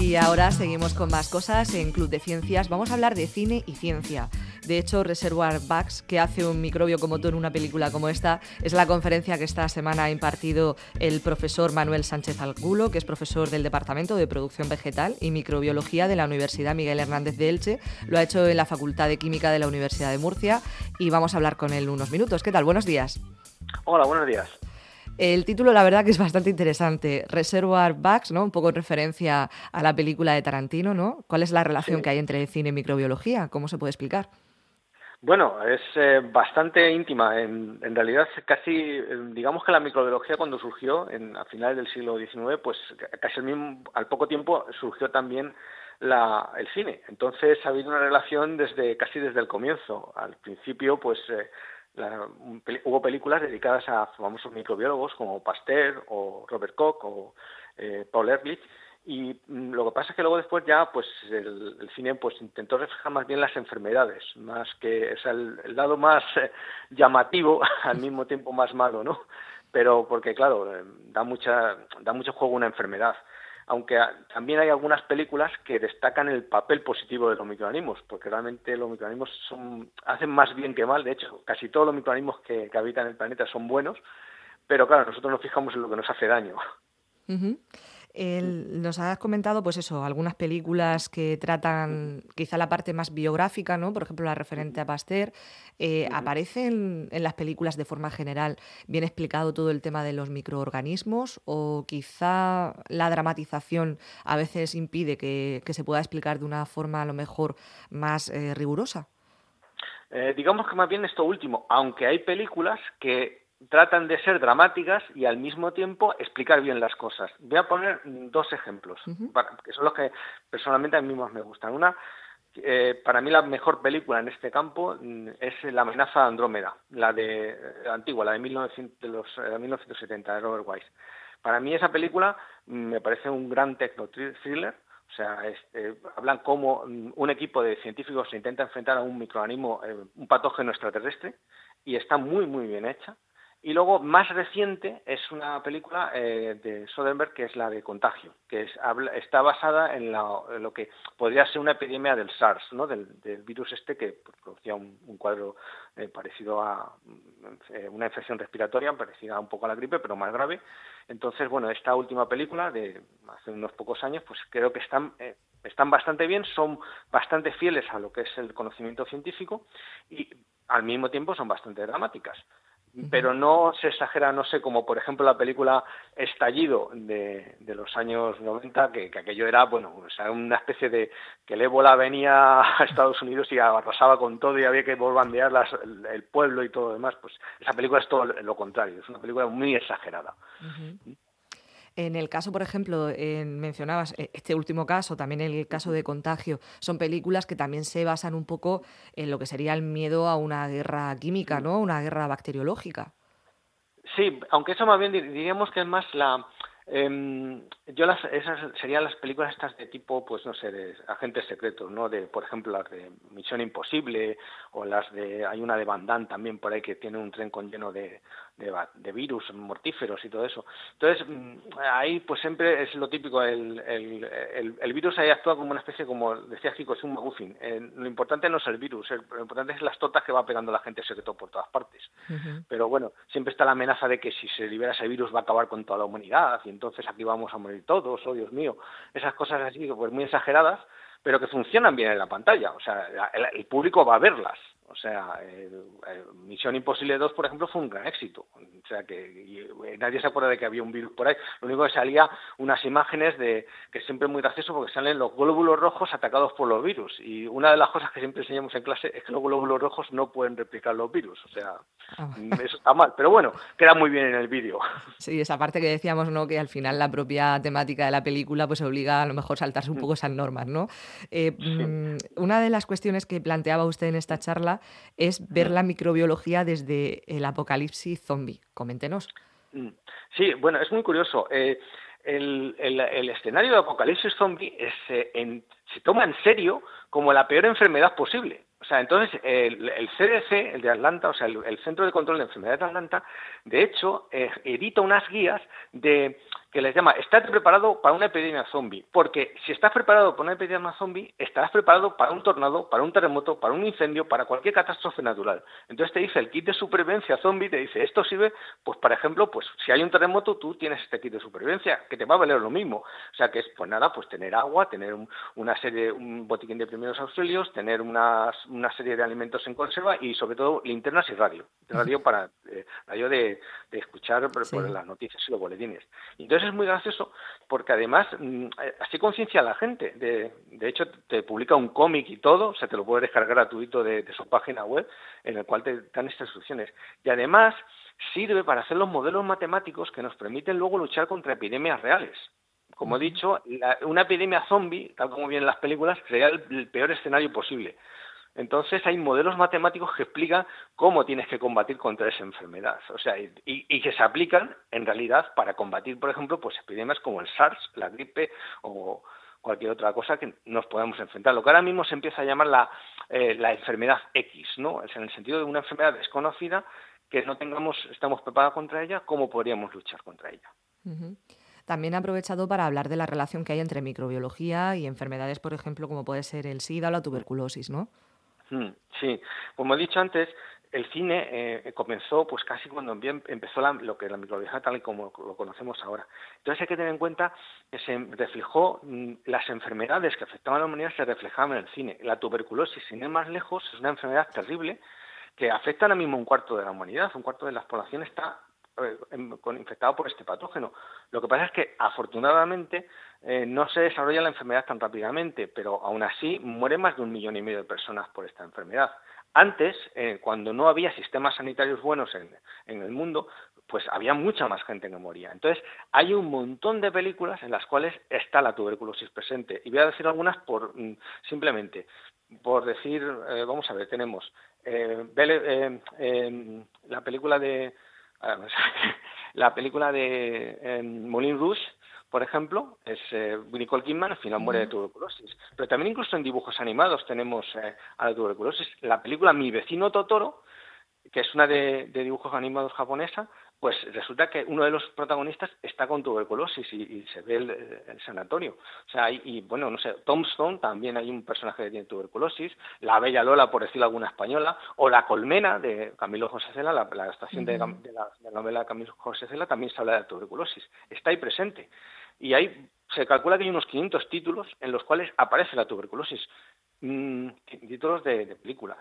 Y ahora seguimos con más cosas en Club de Ciencias. Vamos a hablar de cine y ciencia. De hecho, Reservoir Bugs, que hace un microbio como tú en una película como esta, es la conferencia que esta semana ha impartido el profesor Manuel Sánchez Algulo, que es profesor del Departamento de Producción Vegetal y Microbiología de la Universidad Miguel Hernández de Elche. Lo ha hecho en la Facultad de Química de la Universidad de Murcia y vamos a hablar con él unos minutos. ¿Qué tal? Buenos días. Hola, buenos días. El título, la verdad, que es bastante interesante. Reservoir Bugs, ¿no? Un poco en referencia a la película de Tarantino, ¿no? ¿Cuál es la relación que hay entre cine y microbiología? ¿Cómo se puede explicar? Bueno, es eh, bastante íntima. En, realidad, casi, eh, digamos que la microbiología cuando surgió en, a finales del siglo XIX, pues casi al, mismo, al poco tiempo surgió también la, el cine. Entonces ha habido una relación desde casi desde el comienzo. Al principio, pues eh, hubo películas dedicadas a famosos microbiólogos como Pasteur o Robert Koch o eh, Paul Ehrlich. Y mm, lo que pasa es que luego después ya pues el, cine pues intentó reflejar más bien las enfermedades más que o el, lado más eh, llamativo al mismo tiempo más malo no pero porque claro eh, da mucha da mucho juego una enfermedad aunque también hay algunas películas que destacan el papel positivo de los microorganismos, porque realmente los microorganismos son, hacen más bien que mal, de hecho, casi todos los microorganismos que, habitan el planeta son buenos, pero claro, nosotros nos fijamos en lo que nos hace daño. Nos has comentado, pues eso, algunas películas que tratan quizá la parte más biográfica, ¿no? Por ejemplo, la referente a Pasteur. Eh, ¿Aparece en, las películas de forma general bien explicado todo el tema de los microorganismos? ¿O quizá la dramatización a veces impide que, se pueda explicar de una forma a lo mejor más eh, rigurosa? Eh, digamos que más bien esto último, aunque hay películas que tratan de ser dramáticas y al mismo tiempo explicar bien las cosas. Voy a poner dos ejemplos, que son los que personalmente a mí más me gustan. Una, eh, para mí la mejor película en este campo mm, es La amenaza de Andrómeda, la de la antigua, la de, 1900, de, los, 1970 de Robert Wise. Para mí esa película mm, me parece un gran techno thriller, o sea, eh, hablan cómo mm, un equipo de científicos se intenta enfrentar a un microorganismo, eh, un patógeno extraterrestre, y está muy, muy bien hecha. Y luego, más reciente, es una película eh, de Soderbergh que es la de Contagio, que es, está basada en, lo que podría ser una epidemia del SARS, ¿no? del, virus este que producía un, cuadro eh, parecido a eh, una infección respiratoria, parecida un poco a la gripe, pero más grave. Entonces, bueno, esta última película de hace unos pocos años, pues creo que están están bastante bien, son bastante fieles a lo que es el conocimiento científico y al mismo tiempo son bastante dramáticas pero no se exagera, no sé, como por ejemplo la película Estallido de, de los años 90, que, que, aquello era, bueno, o sea, una especie de que el ébola venía a Estados Unidos y arrasaba con todo y había que bombardear las, el, pueblo y todo lo demás, pues esa película es todo lo contrario, es una película muy exagerada. En el caso, por ejemplo, mencionabas eh, este último caso, también el caso de contagio, son películas que también se basan un poco en lo que sería el miedo a una guerra química, ¿no? Una guerra bacteriológica. Sí, aunque eso más bien diríamos que es más la, eh, yo las, esas serían las películas estas de tipo, pues no sé, de agentes secretos, ¿no? De, por ejemplo, las de Misión Imposible o las de, hay una de Van Damme también por ahí que tiene un tren con lleno de, de, virus mortíferos y todo eso. Entonces, mm, ahí pues siempre es lo típico, el, el, el, virus ahí actúa como una especie, como decía Chico, es un McGuffin. Eh, lo importante no es el virus, lo importante es las totas que va pegando la gente secreto por todas partes. Pero bueno, siempre está la amenaza de que si se libera ese virus va a acabar con toda la humanidad y entonces aquí vamos a morir todos, oh Dios mío. Esas cosas así, pues muy exageradas, pero que funcionan bien en la pantalla. O sea, el público va a verlas. O sea, Misión Imposible 2, por ejemplo, fue un gran éxito. O sea, que eh, nadie se acuerda de que había un virus por ahí. Lo único que salía unas imágenes de que siempre es muy gracioso porque salen los glóbulos rojos atacados por los virus. Y una de las cosas que siempre enseñamos en clase es que los glóbulos rojos no pueden replicar los virus. O sea, ah. eso está mal. Pero bueno, queda muy bien en el vídeo. Sí, esa parte que decíamos, ¿no? Que al final la propia temática de la película pues obliga a lo mejor saltarse un mm. poco esas normas, ¿no? Eh, mm, una de las cuestiones que planteaba usted en esta charla es ver la microbiología desde el apocalipsis zombie. Coméntenos. Mm. Sí, bueno, es muy curioso. Eh, el, escenario de apocalipsis zombie es, eh, se toma en serio como la peor enfermedad posible. O sea, entonces el, CDC, el de Atlanta, o sea, el, Centro de Control de Enfermedades de Atlanta, de hecho, eh, edita unas guías de que les llama, estate preparado para una epidemia zombie, porque si estás preparado para una epidemia zombie, estarás preparado para un tornado, para un terremoto, para un incendio, para cualquier catástrofe natural. Entonces te dice el kit de supervivencia zombie, te dice, esto sirve, pues por ejemplo, pues si hay un terremoto, tú tienes este kit de supervivencia, que te va a valer lo mismo. O sea que es, pues nada, pues tener agua, tener una serie, un botiquín de primeros auxilios, tener unas, una serie de alimentos en conserva y sobre todo linternas y radio. Radio para eh, radio de, escuchar por, las noticias y los boletines. Entonces, es muy gracioso porque además mm, eh, así conciencia a la gente. De, de, hecho, te publica un cómic y todo, o sea, te lo puedes descargar gratuito de, su página web, en el cual te dan estas instrucciones. Y además sirve para hacer los modelos matemáticos que nos permiten luego luchar contra epidemias reales. Como he dicho, una epidemia zombie, tal como vienen las películas, sería el peor escenario posible. Entonces hay modelos matemáticos que explican cómo tienes que combatir contra esa enfermedad. O sea, y, que se aplican en realidad para combatir, por ejemplo, pues epidemias como el SARS, la gripe o cualquier otra cosa que nos podamos enfrentar. Lo que ahora mismo se empieza a llamar la, eh, enfermedad X, ¿no? Es en el sentido de una enfermedad desconocida que no tengamos, estamos preparados contra ella, ¿cómo podríamos luchar contra ella? También he aprovechado para hablar de la relación que hay entre microbiología y enfermedades, por ejemplo, como puede ser el SIDA o la tuberculosis, ¿no? Mm, sí, como he dicho antes, el cine eh, comenzó pues casi cuando empezó lo que la microbiología tal y como lo conocemos ahora. Entonces hay que tener en cuenta que se reflejó mm, las enfermedades que afectaban a la humanidad se reflejaban en el cine. La tuberculosis, sin ir más lejos, es una enfermedad terrible que afecta ahora mismo un cuarto de la humanidad, un cuarto de la población está eh, infectado por este patógeno. Lo que pasa es que afortunadamente eh, no se desarrolla la enfermedad tan rápidamente, pero aún así mueren más de un millón y medio de personas por esta enfermedad. Antes, eh, cuando no había sistemas sanitarios buenos en, el mundo, pues había mucha más gente que moría. Entonces, hay un montón de películas en las cuales está la tuberculosis presente. Y voy a decir algunas por mm, simplemente, por decir, eh, vamos a ver, tenemos la película de la película de Moulin Rouge, por ejemplo, es eh, Nicole Kidman, al final muere de tuberculosis. Pero también incluso en dibujos animados tenemos eh, a la tuberculosis. La película Mi vecino Totoro, que es una de, dibujos animados japonesa, pues resulta que uno de los protagonistas está con tuberculosis y, se ve el, sanatorio. O sea, y, bueno, no sé, Tombstone también hay un personaje que tiene tuberculosis, La Bella Lola, por decirlo alguna española, o La Colmena de Camilo José Cela, la, la estación de, la, novela de Camilo José Cela, también se habla de tuberculosis. Está ahí presente. Y hay, se calcula que hay unos 500 títulos en los cuales aparece la tuberculosis, mm, títulos de, películas.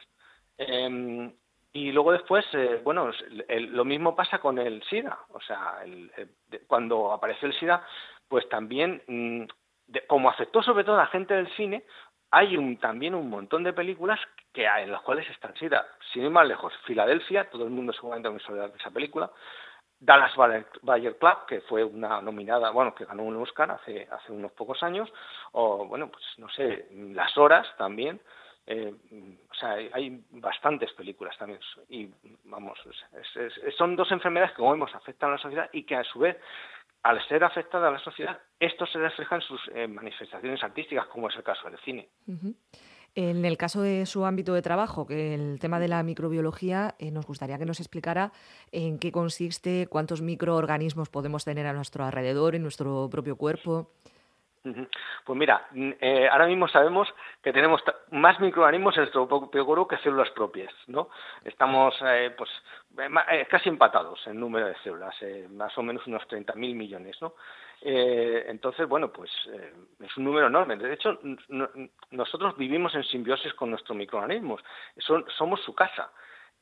Em, y luego después, eh, bueno, lo mismo pasa con el SIDA. O sea, cuando apareció el SIDA, pues también, mm, como afectó sobre todo a la gente del cine, hay un, también un montón de películas que en las cuales está el SIDA. Sin ir más lejos, Filadelfia, todo el mundo seguramente ha oído de esa película. Dallas Bayer Club, que fue una nominada, bueno, que ganó un Oscar hace, hace unos pocos años, o bueno, pues no sé, Las Horas también, eh, o sea, hay bastantes películas también y vamos, son dos enfermedades que como vemos afectan a la sociedad y que a su vez al ser afectada a la sociedad, esto se refleja en sus manifestaciones artísticas, como es el caso del cine. En el caso de su ámbito de trabajo, que el tema de la microbiología, eh, nos gustaría que nos explicara en qué consiste, cuántos microorganismos podemos tener a nuestro alrededor, en nuestro propio cuerpo. Pues mira, eh, ahora mismo sabemos que tenemos más microorganismos en nuestro propio cuerpo que células propias, ¿no? Estamos eh, pues casi empatados en número de células, más o menos unos 30.000 millones, ¿no? Eh, entonces, bueno, pues eh, es un número enorme. De hecho, nosotros vivimos en simbiosis con nuestros microorganismos. somos su casa.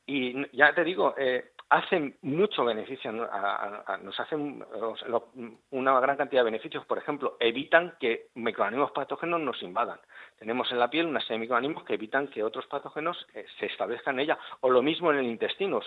Y ya te digo, eh, hacen mucho beneficio, nos hacen una gran cantidad de beneficios. Por ejemplo, evitan que microorganismos patógenos nos invadan. Tenemos en la piel una serie de microorganismos que evitan que otros patógenos eh, se establezcan en ella. O lo mismo en el intestino.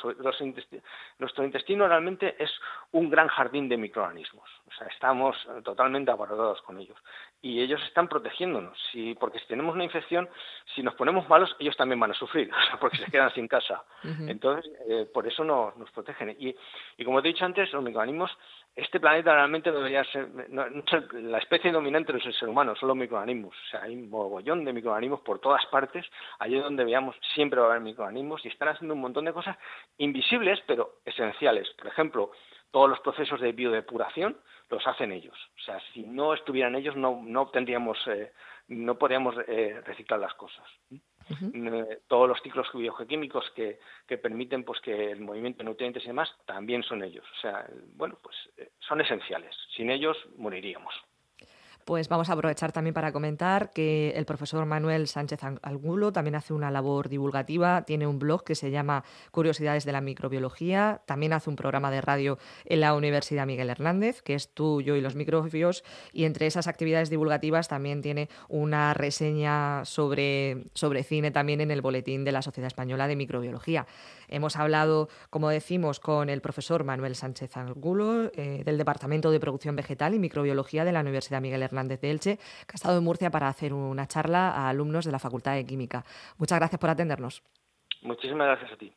nuestro intestino realmente es un gran jardín de microorganismos. O sea, estamos totalmente abarrotados con ellos. Y ellos están protegiéndonos. Si, porque si tenemos una infección, si nos ponemos malos, ellos también van a sufrir, porque se quedan sin casa. Entonces, eh, por eso no nos, protegen. Y, y como te he dicho antes, los microorganismos, este planeta realmente debería ser, la especie dominante no es el ser humano, son los microorganismos. O sea, hay un mogollón de microorganismos por todas partes, allí donde veamos siempre va a haber microorganismos y están haciendo un montón de cosas invisibles pero esenciales. Por ejemplo, todos los procesos de biodepuración los hacen ellos. O sea, si no estuvieran ellos no, no obtendríamos, eh, no podríamos eh, reciclar las cosas. Eh, todos los ciclos biogequímicos que, que permiten pues que el movimiento de nutrientes y demás también son ellos. O sea, bueno, pues son esenciales. Sin ellos moriríamos. Pues vamos a aprovechar también para comentar que el profesor Manuel Sánchez Angulo también hace una labor divulgativa, tiene un blog que se llama Curiosidades de la Microbiología, también hace un programa de radio en la Universidad Miguel Hernández, que es tú, yo y los microbios, y entre esas actividades divulgativas también tiene una reseña sobre, sobre cine también en el boletín de la Sociedad Española de Microbiología. Hemos hablado, como decimos, con el profesor Manuel Sánchez Angulo eh, del Departamento de Producción Vegetal y Microbiología de la Universidad Miguel Hernández de Elche, que ha estado en Murcia para hacer una charla a alumnos de la Facultad de Química. Muchas gracias por atendernos. Muchísimas gracias a ti.